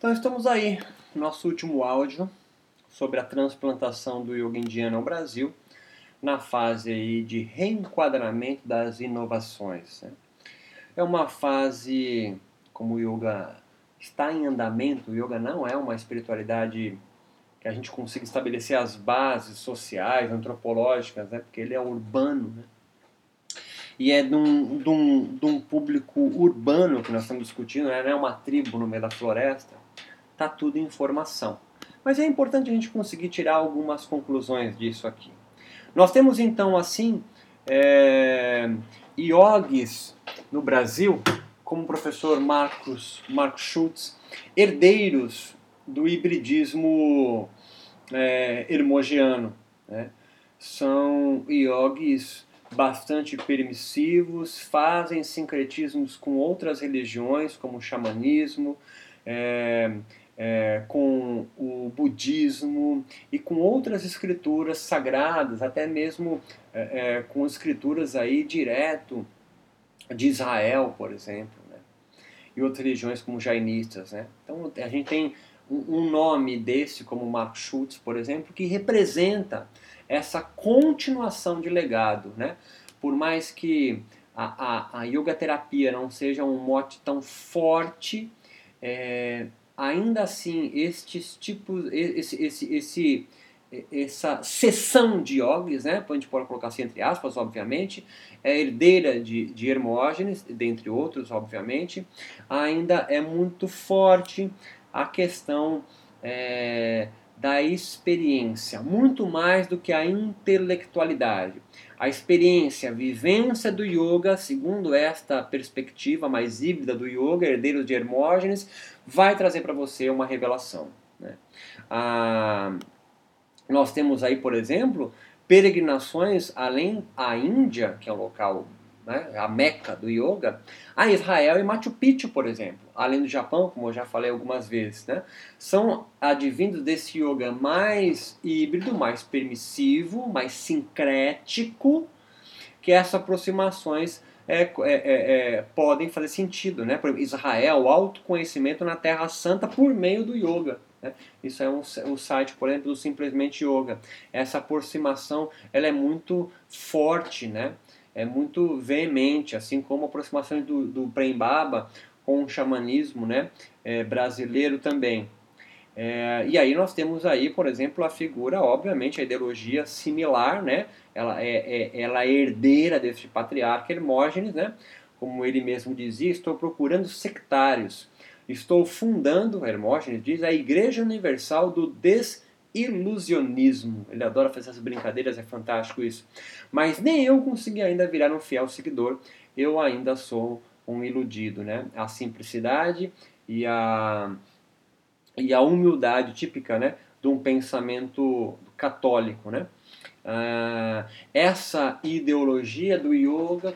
Então estamos aí, nosso último áudio sobre a transplantação do yoga indiano ao Brasil, na fase aí de reenquadramento das inovações. Né? É uma fase, como o yoga está em andamento, o yoga não é uma espiritualidade que a gente consiga estabelecer as bases sociais, antropológicas, né? porque ele é urbano. Né? E é de um, de, um, de um público urbano que nós estamos discutindo, né? não é uma tribo no meio da floresta está tudo em formação. Mas é importante a gente conseguir tirar algumas conclusões disso aqui. Nós temos então assim é, iogues no Brasil, como o professor Marcos, Marcos Schultz, herdeiros do hibridismo é, hermogiano. Né? São iogues bastante permissivos, fazem sincretismos com outras religiões, como o xamanismo, é, é, com o budismo e com outras escrituras sagradas, até mesmo é, é, com escrituras aí direto de Israel, por exemplo, né? e outras religiões como jainistas. Né? Então a gente tem um, nome desse, como Mark Schultz, por exemplo, que representa essa continuação de legado. Né? Por mais que a, a, a yoga terapia não seja um mote tão forte, é, ainda assim, estes tipos, esse, esse, esse, essa seção de yogis, né, a gente pode colocar assim entre aspas, obviamente, é herdeira de, de Hermógenes, dentre outros, obviamente, ainda é muito forte a questão é, da experiência, muito mais do que a intelectualidade. A experiência, a vivência do yoga, segundo esta perspectiva mais híbrida do yoga, herdeiro de Hermógenes, vai trazer para você uma revelação. Né? Ah, nós temos aí, por exemplo, peregrinações além a Índia, que é um local né, a Meca do yoga, a Israel e Machu Picchu, por exemplo, além do Japão, como eu já falei algumas vezes, né, são advindos desse yoga mais híbrido, mais permissivo, mais sincrético, que essas aproximações é, é, é, é, podem fazer sentido. Né? Por exemplo, Israel, autoconhecimento na Terra Santa por meio do yoga. Né? Isso é um, um site, por exemplo, do Simplesmente Yoga. Essa aproximação ela é muito forte, né? É muito veemente, assim como a aproximação do, do Prem Baba com o xamanismo né, é, brasileiro também. É, e aí nós temos aí, por exemplo, a figura, obviamente, a ideologia similar, né? Ela é, é, ela é herdeira deste patriarca Hermógenes, né? Como ele mesmo dizia, estou procurando sectários. Estou fundando, Hermógenes diz, a Igreja Universal do Des ilusionismo. Ele adora fazer essas brincadeiras, é fantástico isso. Mas nem eu consegui ainda virar um fiel seguidor, eu ainda sou um iludido, né? A simplicidade e a, e a humildade típica, né? De um pensamento católico, né? Ah, essa ideologia do yoga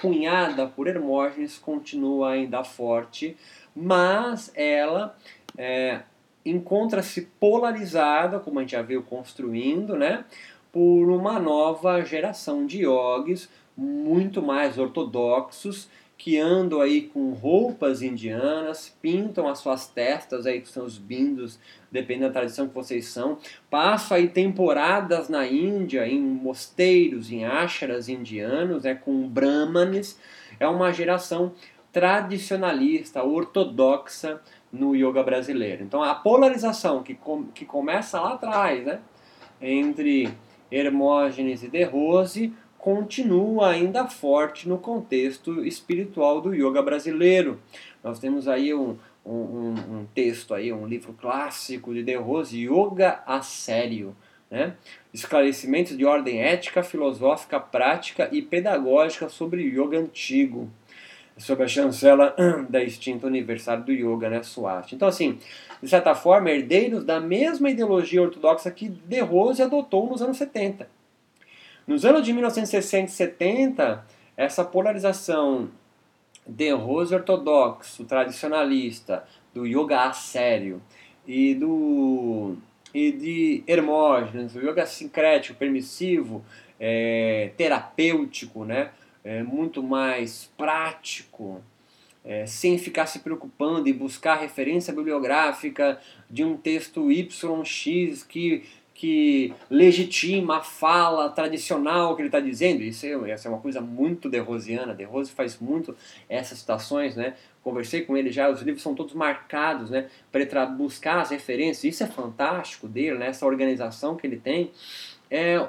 cunhada por Hermógenes continua ainda forte, mas ela é, encontra-se polarizada, como a gente já viu construindo, né, por uma nova geração de yogis muito mais ortodoxos que andam aí com roupas indianas, pintam as suas testas aí que são os bindos, dependendo da tradição que vocês são, passam aí temporadas na Índia em mosteiros, em ashrams indianos, né, com brahmanes, é uma geração tradicionalista, ortodoxa, no yoga brasileiro. Então a polarização que, com, que começa lá atrás, né, entre Hermógenes e De Rose, continua ainda forte no contexto espiritual do yoga brasileiro. Nós temos aí um, um, um texto aí, um livro clássico de De Rose, Yoga a Sério, né? esclarecimentos de ordem ética, filosófica, prática e pedagógica sobre yoga antigo sob a chancela da extinta Universidade do Yoga, né, Swati. Então, assim, de certa forma, herdeiros da mesma ideologia ortodoxa que De Rose adotou nos anos 70. Nos anos de 1960 e 70, essa polarização De Rose ortodoxo, tradicionalista, do yoga a sério e do e de Hermógenes, o yoga sincrético, permissivo, é, terapêutico, né? É, muito mais prático é, sem ficar se preocupando em buscar referência bibliográfica de um texto YX que, que legitima a fala tradicional que ele está dizendo. Isso é, essa é uma coisa muito derrosiana. De Rose faz muito essas citações, né? Conversei com ele já, os livros são todos marcados, né? Para buscar as referências. Isso é fantástico dele, né? Essa organização que ele tem. É,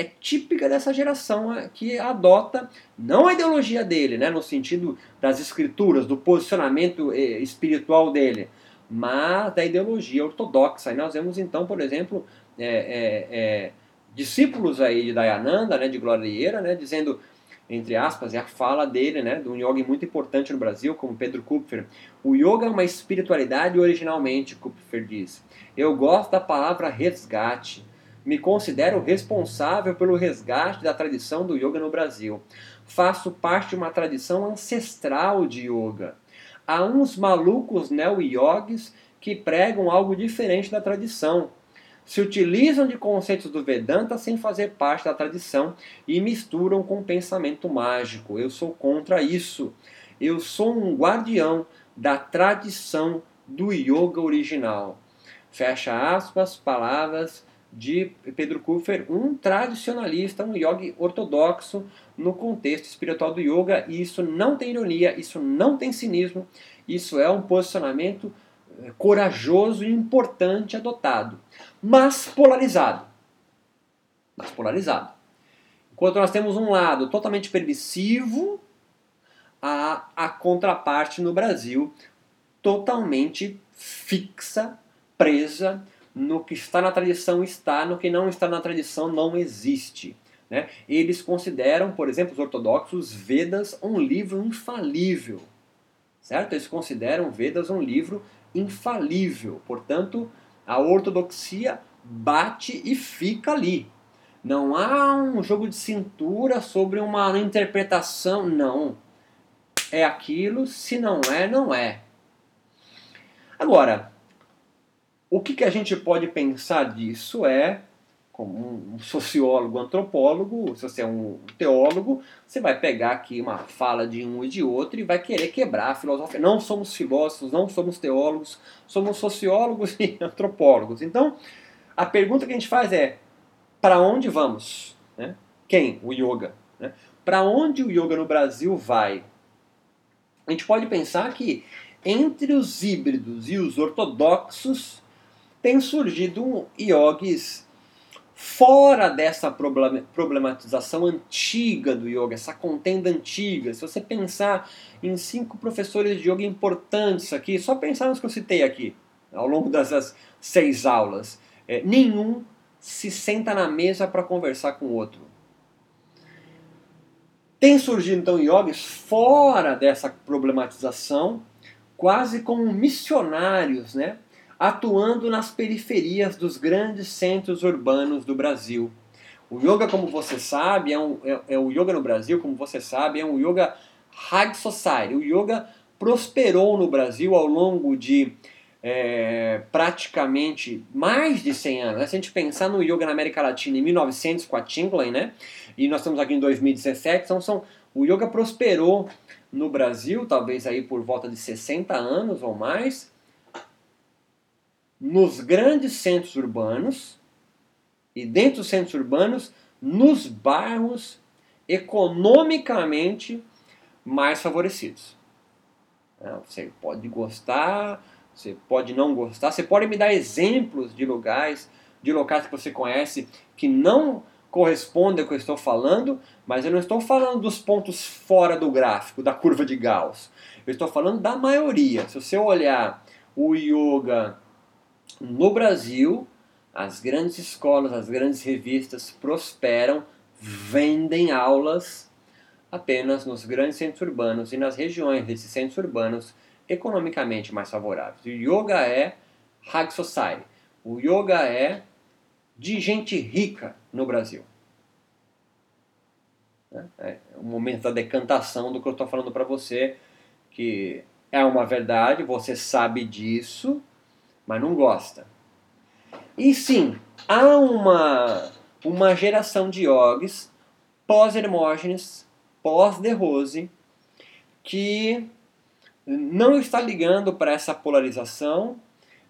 é típica dessa geração é, que adota não a ideologia dele, né, no sentido das escrituras, do posicionamento eh, espiritual dele, mas da ideologia ortodoxa. E nós vemos então, por exemplo, é, é, é, discípulos aí de Dayananda, né, de Glória né, dizendo entre aspas, é a fala dele, né, de um yoga muito importante no Brasil, como Pedro Kupfer. O yoga é uma espiritualidade originalmente, Kupfer diz. Eu gosto da palavra resgate me considero responsável pelo resgate da tradição do yoga no Brasil. Faço parte de uma tradição ancestral de yoga. Há uns malucos neo-yogis que pregam algo diferente da tradição. Se utilizam de conceitos do Vedanta sem fazer parte da tradição e misturam com o pensamento mágico. Eu sou contra isso. Eu sou um guardião da tradição do yoga original. Fecha aspas, palavras de Pedro Kuffer, um tradicionalista, um yogi ortodoxo no contexto espiritual do yoga, e isso não tem ironia, isso não tem cinismo, isso é um posicionamento eh, corajoso e importante adotado, mas polarizado. Mas polarizado. Enquanto nós temos um lado totalmente permissivo, a, a contraparte no Brasil totalmente fixa, presa no que está na tradição está, no que não está na tradição não existe. Né? Eles consideram, por exemplo, os ortodoxos, Vedas um livro infalível. Certo? Eles consideram Vedas um livro infalível. Portanto, a ortodoxia bate e fica ali. Não há um jogo de cintura sobre uma interpretação, não. É aquilo, se não é, não é. Agora, o que, que a gente pode pensar disso é, como um sociólogo, antropólogo, se você é um teólogo, você vai pegar aqui uma fala de um e de outro e vai querer quebrar a filosofia. Não somos filósofos, não somos teólogos, somos sociólogos e antropólogos. Então, a pergunta que a gente faz é: para onde vamos? Né? Quem? O yoga. Né? Para onde o yoga no Brasil vai? A gente pode pensar que entre os híbridos e os ortodoxos tem surgido yogis fora dessa problematização antiga do yoga, essa contenda antiga. Se você pensar em cinco professores de yoga importantes aqui, só pensar nos que eu citei aqui, ao longo dessas seis aulas, é, nenhum se senta na mesa para conversar com o outro. Tem surgido então yogis fora dessa problematização, quase como missionários, né? Atuando nas periferias dos grandes centros urbanos do Brasil. O yoga, como você sabe, é, um, é, é o yoga no Brasil, como você sabe, é um yoga high society. O yoga prosperou no Brasil ao longo de é, praticamente mais de 100 anos. Se a gente pensar no yoga na América Latina em 1900 com a Tinglen, né? E nós estamos aqui em 2017, então são, o yoga prosperou no Brasil, talvez aí por volta de 60 anos ou mais, nos grandes centros urbanos e dentro dos centros urbanos, nos bairros economicamente mais favorecidos. É, você pode gostar, você pode não gostar, você pode me dar exemplos de lugares, de locais que você conhece que não correspondem ao que eu estou falando, mas eu não estou falando dos pontos fora do gráfico, da curva de Gauss. Eu estou falando da maioria. Se você olhar o yoga no Brasil, as grandes escolas, as grandes revistas prosperam, vendem aulas apenas nos grandes centros urbanos e nas regiões desses centros urbanos economicamente mais favoráveis. O yoga é high society. O yoga é de gente rica no Brasil. É o momento da decantação do que eu estou falando para você, que é uma verdade, você sabe disso, mas não gosta. E sim, há uma, uma geração de yogis pós-Hermógenes, pós-De Rose, que não está ligando para essa polarização.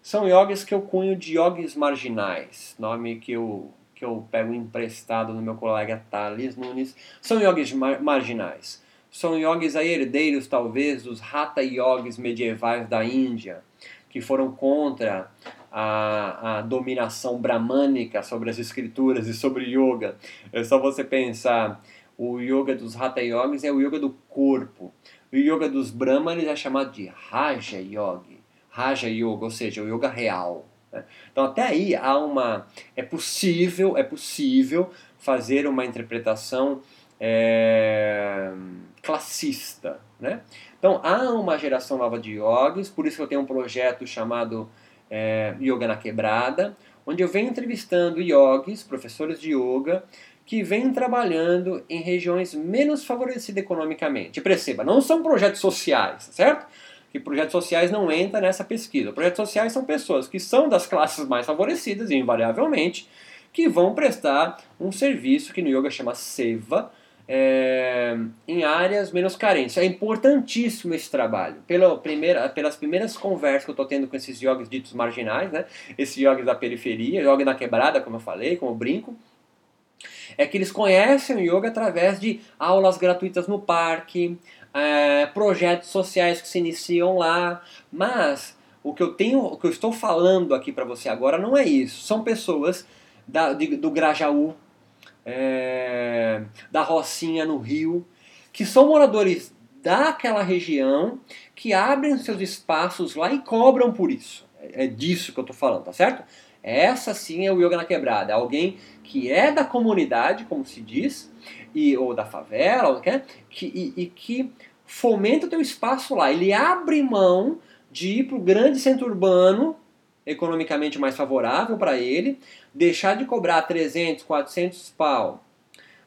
São yogis que eu cunho de yogis marginais, nome que eu, que eu pego emprestado no meu colega Thales Nunes. São yogis mar marginais. São yogis aí herdeiros, talvez, dos Hatha yogis medievais da Índia, que foram contra a, a dominação bramânica sobre as escrituras e sobre yoga. É só você pensar, o yoga dos Hatha Yogis é o yoga do corpo. O yoga dos Brahmanes é chamado de Raja Yogi, Raja Yoga, ou seja, o yoga real. Né? Então até aí há uma é possível é possível fazer uma interpretação é, classista, né? Então há uma geração nova de yogis, por isso que eu tenho um projeto chamado é, Yoga na Quebrada, onde eu venho entrevistando yogis, professores de yoga, que vêm trabalhando em regiões menos favorecidas economicamente. Perceba, não são projetos sociais, certo? Que projetos sociais não entram nessa pesquisa. Projetos sociais são pessoas que são das classes mais favorecidas, invariavelmente, que vão prestar um serviço que no yoga chama seva, é, em áreas menos carentes. É importantíssimo esse trabalho. Pela primeira, pelas primeiras conversas que eu estou tendo com esses yogis ditos marginais, né? esses yogis da periferia, yoga na quebrada, como eu falei, como eu brinco, é que eles conhecem o yoga através de aulas gratuitas no parque, é, projetos sociais que se iniciam lá, mas o que eu tenho, o que eu estou falando aqui para você agora não é isso. São pessoas da, de, do Grajaú, é, da Rocinha no Rio, que são moradores daquela região, que abrem seus espaços lá e cobram por isso. É, é disso que eu estou falando, tá certo? Essa sim é o yoga na quebrada. Alguém que é da comunidade, como se diz, e, ou da favela, ou, que, e, e que fomenta o teu espaço lá. Ele abre mão de ir para o grande centro urbano, economicamente mais favorável para ele, deixar de cobrar 300, 400 pau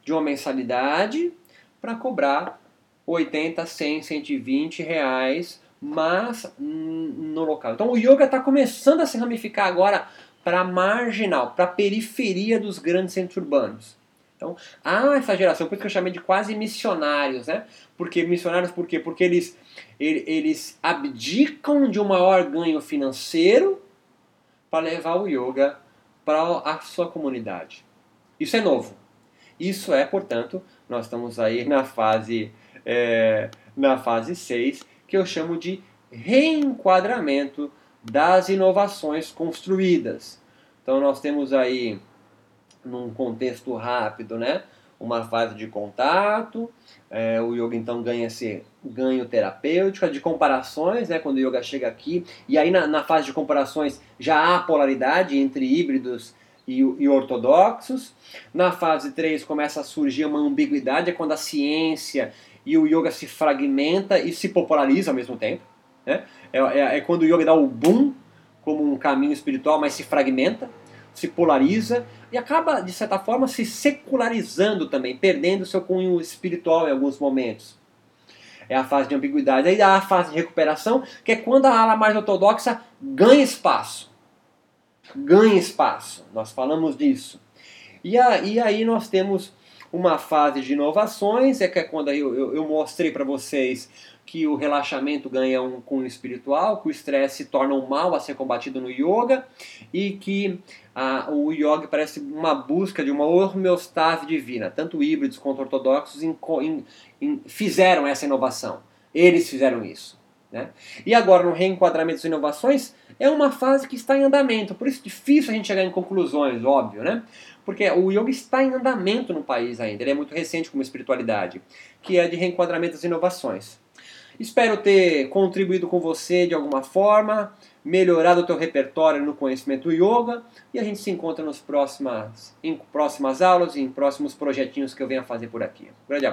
de uma mensalidade para cobrar 80, 100, 120 reais, mas no local. Então o yoga está começando a se ramificar agora para marginal, para periferia dos grandes centros urbanos. Então, há essa geração, por isso que eu chamei de quase missionários, né? Porque missionários por quê? Porque eles, eles abdicam de um maior ganho financeiro para levar o yoga para a sua comunidade. Isso é novo. Isso é, portanto, nós estamos aí na fase, é, na fase 6, que eu chamo de reenquadramento das inovações construídas. Então nós temos aí, num contexto rápido, né, uma fase de contato, é, o yoga então ganha esse ganho terapêutico, de comparações, né, quando o yoga chega aqui, e aí na, na fase de comparações já há polaridade entre híbridos e, e, ortodoxos. Na fase 3 começa a surgir uma ambiguidade, é quando a ciência e o yoga se fragmenta e se populariza ao mesmo tempo. Né? É, é, é quando o yoga dá o boom como um caminho espiritual, mas se fragmenta, se polariza e acaba, de certa forma, se secularizando também, perdendo seu cunho espiritual em alguns momentos. É a fase de ambiguidade. Aí há a fase de recuperação, que é quando a ala mais ortodoxa ganha espaço. Ganha espaço. Nós falamos disso. E, a, e aí nós temos uma fase de inovações, é que é quando eu, eu, eu mostrei para vocês que o relaxamento ganha um cunho espiritual, que o estresse se torna um mal a ser combatido no yoga e que ah, o yoga parece uma busca de uma homeostase divina. Tanto híbridos quanto ortodoxos in, in, in, fizeram essa inovação. Eles fizeram isso. Né? E agora, no reenquadramento das inovações, é uma fase que está em andamento. Por isso é difícil a gente chegar em conclusões, óbvio, né? Porque o yoga está em andamento no país ainda. Ele é muito recente como espiritualidade, que é de reenquadramento das inovações. Espero ter contribuído com você de alguma forma, melhorado o teu repertório no conhecimento do yoga e a gente se encontra nos próximas, em próximas aulas e em próximos projetinhos que eu venha fazer por aqui. Um grande abraço.